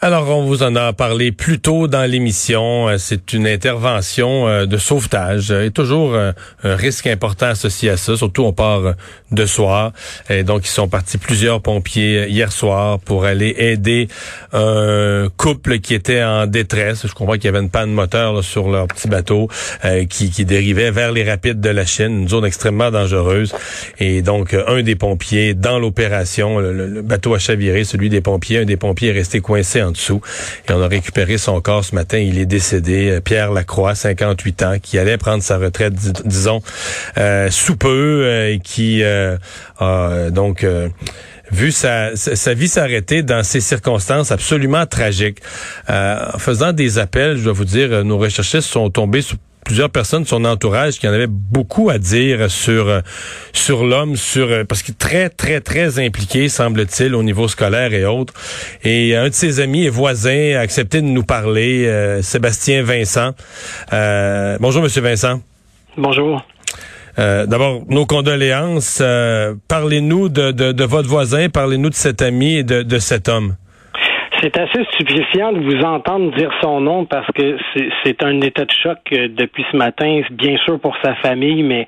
Alors, on vous en a parlé plus tôt dans l'émission. Euh, c'est une intervention euh, de sauvetage. A toujours euh, un risque important associé à ça. Surtout, on part de soir. Et donc, ils sont partis plusieurs pompiers hier soir pour aller aider un couple qui était en détresse. Je comprends qu'il y avait une panne moteur sur leur petit bateau qui, qui dérivait vers les rapides de la Chine, une zone extrêmement dangereuse. Et donc, un des pompiers dans l'opération, le, le, bateau a chaviré, celui des pompiers. Un des pompiers est resté coincé Et on a récupéré son corps ce matin. Il est décédé. Euh, Pierre Lacroix, 58 ans, qui allait prendre sa retraite, disons, euh, sous peu, euh, et qui a donc vu sa, sa vie s'arrêter dans ces circonstances absolument tragiques. en faisant des appels, je dois vous dire, nos recherchistes sont tombés sous plusieurs personnes de son entourage qui en avaient beaucoup à dire sur euh, sur l'homme, sur euh, parce qu'il est très très très impliqué semble-t-il au niveau scolaire et autres. Et un de ses amis et voisins a accepté de nous parler, euh, Sébastien Vincent. bonjour Monsieur Vincent. Bonjour. D'abord, nos condoléances. parlez-nous de, de, de, votre voisin, parlez-nous de cet ami et de, de cet homme. C'est assez stupéfiant de vous entendre dire son nom parce que c'est un état de choc euh, depuis ce matin, bien sûr pour sa famille, mais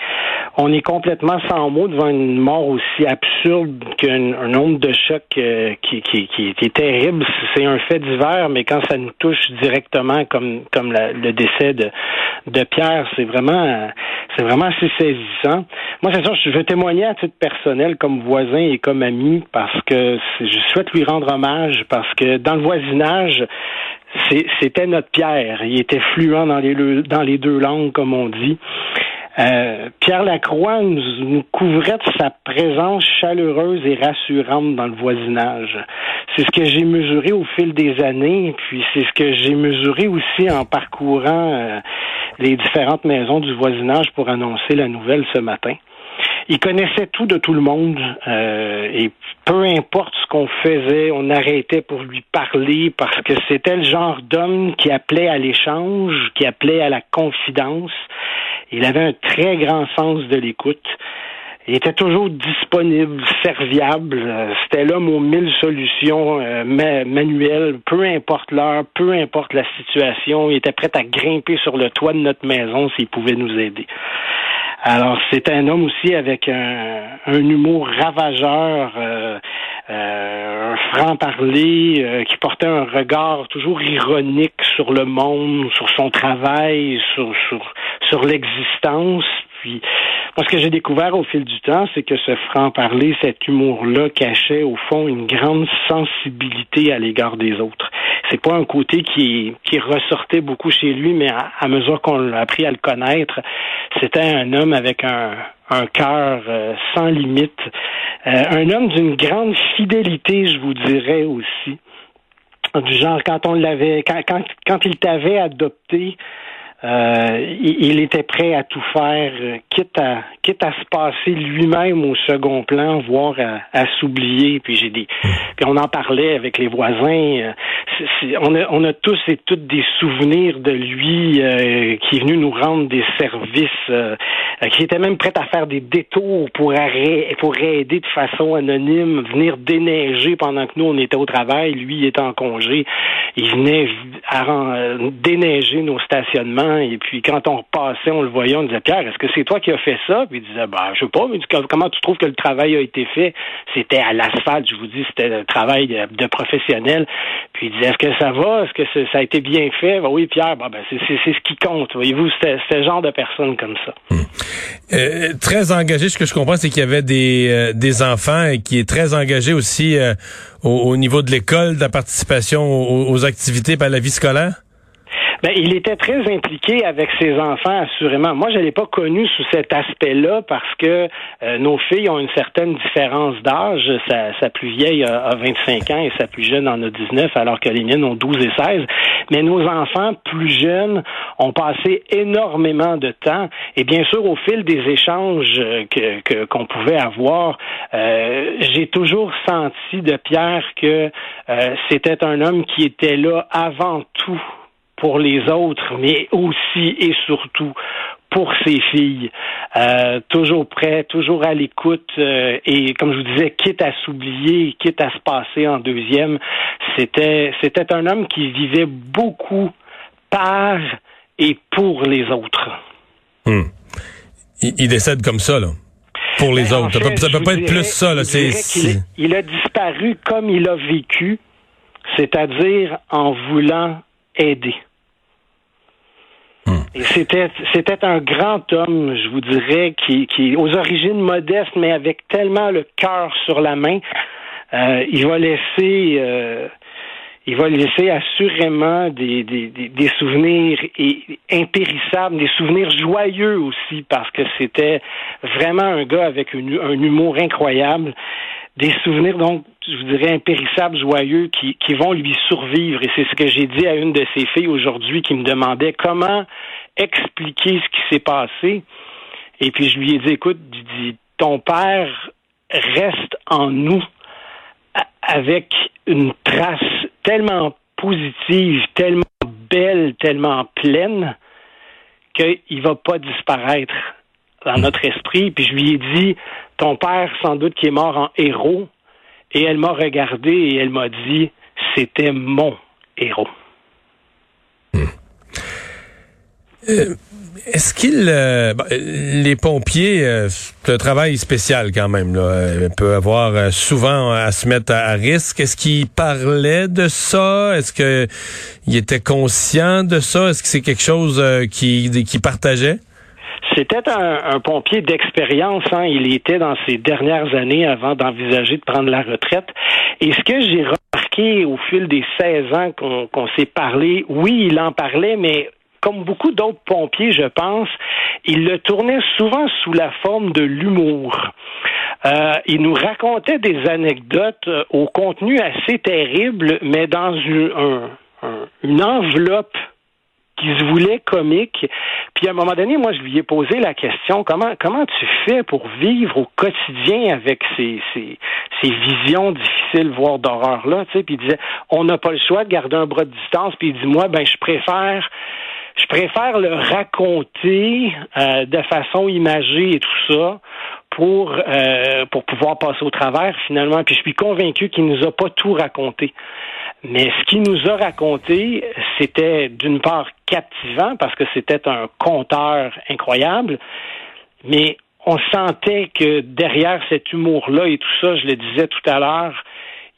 on est complètement sans mots devant une mort aussi absurde qu'un nombre de chocs euh, qui, qui, qui, est terrible. C'est un fait divers, mais quand ça nous touche directement, comme comme le décès de, de Pierre, c'est vraiment c'est vraiment assez saisissant. Moi, c'est sûr, je veux témoigner à titre personnel comme voisin et comme ami parce que je souhaite lui rendre hommage parce que dans le voisinage, c'était notre Pierre. Il était fluent dans les, deux langues, comme on dit. Euh, Pierre Lacroix nous, couvrait de sa présence chaleureuse et rassurante dans le voisinage. C'est ce que j'ai mesuré au fil des années, puis c'est ce que j'ai mesuré aussi en parcourant euh, les différentes maisons du voisinage pour annoncer la nouvelle ce matin. Il connaissait tout de tout le monde euh, et peu importe ce qu'on faisait, on arrêtait pour lui parler parce que c'était le genre d'homme qui appelait à l'échange, qui appelait à la confidence. Il avait un très grand sens de l'écoute. Il était toujours disponible, serviable. C'était l'homme aux mille solutions euh, manuelles, peu importe l'heure, peu importe la situation. Il était prêt à grimper sur le toit de notre maison s'il pouvait nous aider. Alors, c'est un homme aussi avec un, humour ravageur, euh, euh, un franc-parler, euh, qui portait un regard toujours ironique sur le monde, sur son travail, sur, sur, sur l'existence. Puis, moi, ce que j'ai découvert au fil du temps, c'est que ce franc-parler, cet humour-là cachait au fond une grande sensibilité à l'égard des autres. C'est pas un côté qui, qui ressortait beaucoup chez lui, mais à, mesure qu'on a appris à le connaître, c'était un homme avec un, un cœur euh, sans limite, euh, un homme d'une grande fidélité, je vous dirais aussi. Du genre, quand on l'avait, quand, quand, quand il t'avait adopté, euh, il, était prêt à tout faire, euh, quitte à quitte à se passer lui-même au second plan, voire à, s'oublier. Puis j'ai dit, puis on en parlait avec les voisins. Euh, on, a, on a tous et toutes des souvenirs de lui qui est venu nous rendre des services, qui était même prêt à faire des détours pour pour aider de façon anonyme, venir déneiger pendant que nous on était au travail, lui il était en congé. Il venait à, déneiger nos stationnements et puis quand on repassait, on le voyait, on disait Pierre, est-ce que c'est toi qui as fait ça? Puis il disait bah je sais pas, mais comment tu trouves que le travail a été fait? C'était à l'asphalte, je vous dis, c'était un travail de, professionnel. Puis il disait est-ce que ça va? Est-ce que ça a été bien fait? Ben, Oui, Pierre, ben, c'est ce qui compte. Voyez-vous, c'était ce genre de personne comme ça. Hmm. Euh, très engagé, ce que je comprends, c'est qu'il y avait des, euh, des enfants et qui est très engagé aussi euh, au, niveau de l'école, de la participation aux, aux activités par la vie scolaire? Ben, il était très impliqué avec ses enfants, assurément. Moi, je l'ai pas connu sous cet aspect-là parce que euh, nos filles ont une certaine différence d'âge. Sa, plus vieille a, 25 ans et sa plus jeune en a 19, alors que les miennes ont 12 et 16. Mais nos enfants plus jeunes ont passé énormément de temps. Et bien sûr, au fil des échanges que qu'on pouvait avoir, euh, j'ai toujours senti de Pierre que euh, c'était un homme qui était là avant tout pour les autres, mais aussi et surtout pour ses filles. Euh, toujours prêt, toujours à l'écoute euh, et comme je vous disais, quitte à s'oublier, quitte à se passer en deuxième, c'était c'était un homme qui vivait beaucoup par et pour les autres. Hmm. Il, décède comme ça, là. Pour les ben, autres. ça peut, peut pas être plus ça, là. Il, il a disparu comme il a vécu, c'est-à-dire en voulant aider. C'était c'était un grand homme, je vous dirais, qui, qui aux origines modestes, mais avec tellement le cœur sur la main. Euh, il va laisser euh, il va laisser assurément des, des, des, souvenirs impérissables, des souvenirs joyeux aussi, parce que c'était vraiment un gars avec un humour incroyable des souvenirs donc je vous dirais impérissables, joyeux, qui, qui vont lui survivre. Et c'est ce que j'ai dit à une de ses filles aujourd'hui qui me demandait comment expliquer ce qui s'est passé. Et puis je lui ai dit, écoute, dit, ton père reste en nous avec une trace tellement positive, tellement belle, tellement pleine, qu'il va pas disparaître dans notre esprit. Puis je lui ai dit, ton père, sans doute, qui est mort en héros, et elle m'a regardé et elle m'a dit, c'était mon héros. Euh, est-ce qu'il, euh, les pompiers, euh, c'est un travail spécial quand même. Là. Peuvent avoir souvent à se mettre à, risque. Est-ce qu'il parlait de ça? Est-ce qu'il était conscient de ça? Est-ce que c'est quelque chose qui, qui partageait? C'était un, pompier d'expérience. Hein. Il était dans ses dernières années avant d'envisager de prendre la retraite. Et ce que j'ai remarqué au fil des 16 ans qu'on s'est parlé, oui, il en parlait, mais comme beaucoup d'autres pompiers, je pense, il le tournait souvent sous la forme de l'humour. Euh, il nous racontait des anecdotes euh, au contenu assez terrible, mais dans une enveloppe qui se voulait comique. Puis à un moment donné, moi, je lui ai posé la question comment comment tu fais pour vivre au quotidien avec ces, ces, ces visions difficiles, voire d'horreur là. Tu sais, puis il disait on n'a pas le choix de garder un bras de distance. Puis il dit moi, ben je préfère je préfère le raconter euh, de façon imagée et tout ça pour euh, pour pouvoir passer au travers finalement. Puis je suis convaincu qu'il nous a pas tout raconté. Mais ce qu'il nous a raconté, c'était d'une part captivant parce que c'était un conteur incroyable, mais on sentait que derrière cet humour-là et tout ça, je le disais tout à l'heure,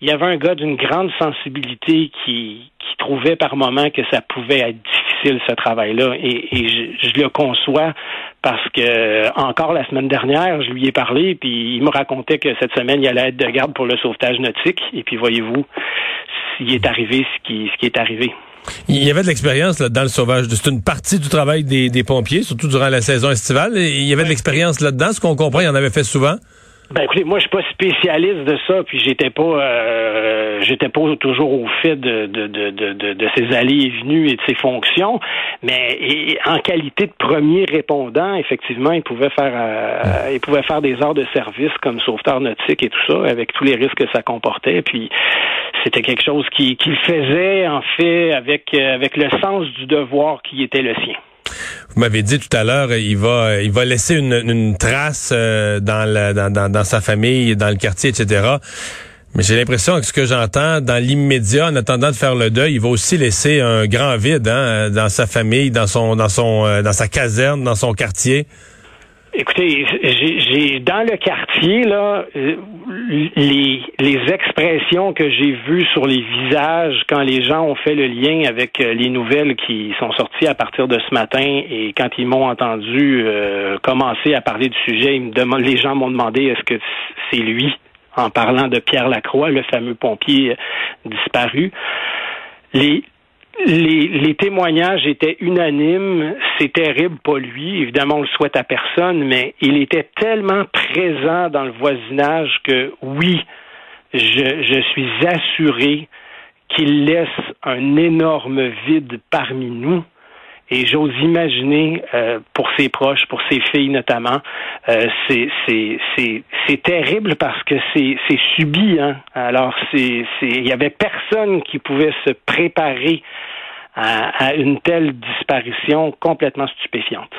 il y avait un gars d'une grande sensibilité qui, qui trouvait par moments que ça pouvait être difficile ce travail-là et, je, je, le conçois parce que encore la semaine dernière, je lui ai parlé puis il me racontait que cette semaine il allait être de garde pour le sauvetage nautique et puis voyez-vous, il est arrivé ce qui, ce qui est arrivé. Il y avait de l'expérience dans le sauvage. C'est une partie du travail des, des, pompiers, surtout durant la saison estivale. Il y avait de l'expérience là-dedans. Ce qu'on comprend, il en avait fait souvent. Ben écoutez, moi je suis pas spécialiste de ça, puis j'étais pas euh, j'étais pas toujours au fait de, de, de, de, de ses allées et venues et de ses fonctions, mais en qualité de premier répondant, effectivement, il pouvait faire euh, il pouvait faire des heures de service comme sauveteur nautique et tout ça, avec tous les risques que ça comportait. Puis c'était quelque chose qu'il qui faisait en fait avec avec le sens du devoir qui était le sien. Vous m'avez dit tout à l'heure, il va, il va laisser une, trace euh, dans, la, dans, dans, sa famille, dans le quartier, etc. Mais j'ai l'impression que ce que j'entends dans l'immédiat, en attendant de faire le deuil, il va aussi laisser un grand vide hein, dans sa famille, dans son, dans son, euh, dans sa caserne, dans son quartier. Écoutez, j'ai dans le quartier là les, les expressions que j'ai vues sur les visages quand les gens ont fait le lien avec euh, les nouvelles qui sont sorties à partir de ce matin et quand ils m'ont entendu euh, commencer à parler du sujet, ils me les gens m'ont demandé est-ce que c'est lui? En parlant de Pierre Lacroix, le fameux pompier euh, disparu. Les, les, témoignages étaient unanimes. C'est terrible, pas lui. Évidemment, on le souhaite à personne, mais il était tellement présent dans le voisinage que oui, je, je suis assuré qu'il laisse un énorme vide parmi nous. Et j'ose imaginer euh, pour ses proches, pour ses filles notamment, euh, c'est terrible parce que c'est subi. Hein? Alors il y avait personne qui pouvait se préparer à une telle disparition complètement stupéfiante.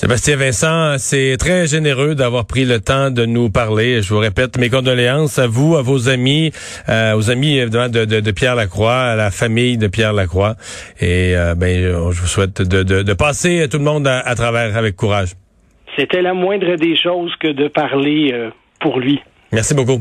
Sébastien Vincent, c'est très généreux d'avoir pris le temps de nous parler. Je vous répète mes condoléances à vous, à vos amis, euh, aux amis évidemment de, de, Pierre Lacroix, à la famille de Pierre Lacroix. Et euh, ben, je vous souhaite de, de, passer tout le monde à, travers avec courage. C'était la moindre des choses que de parler euh, pour lui. Merci beaucoup.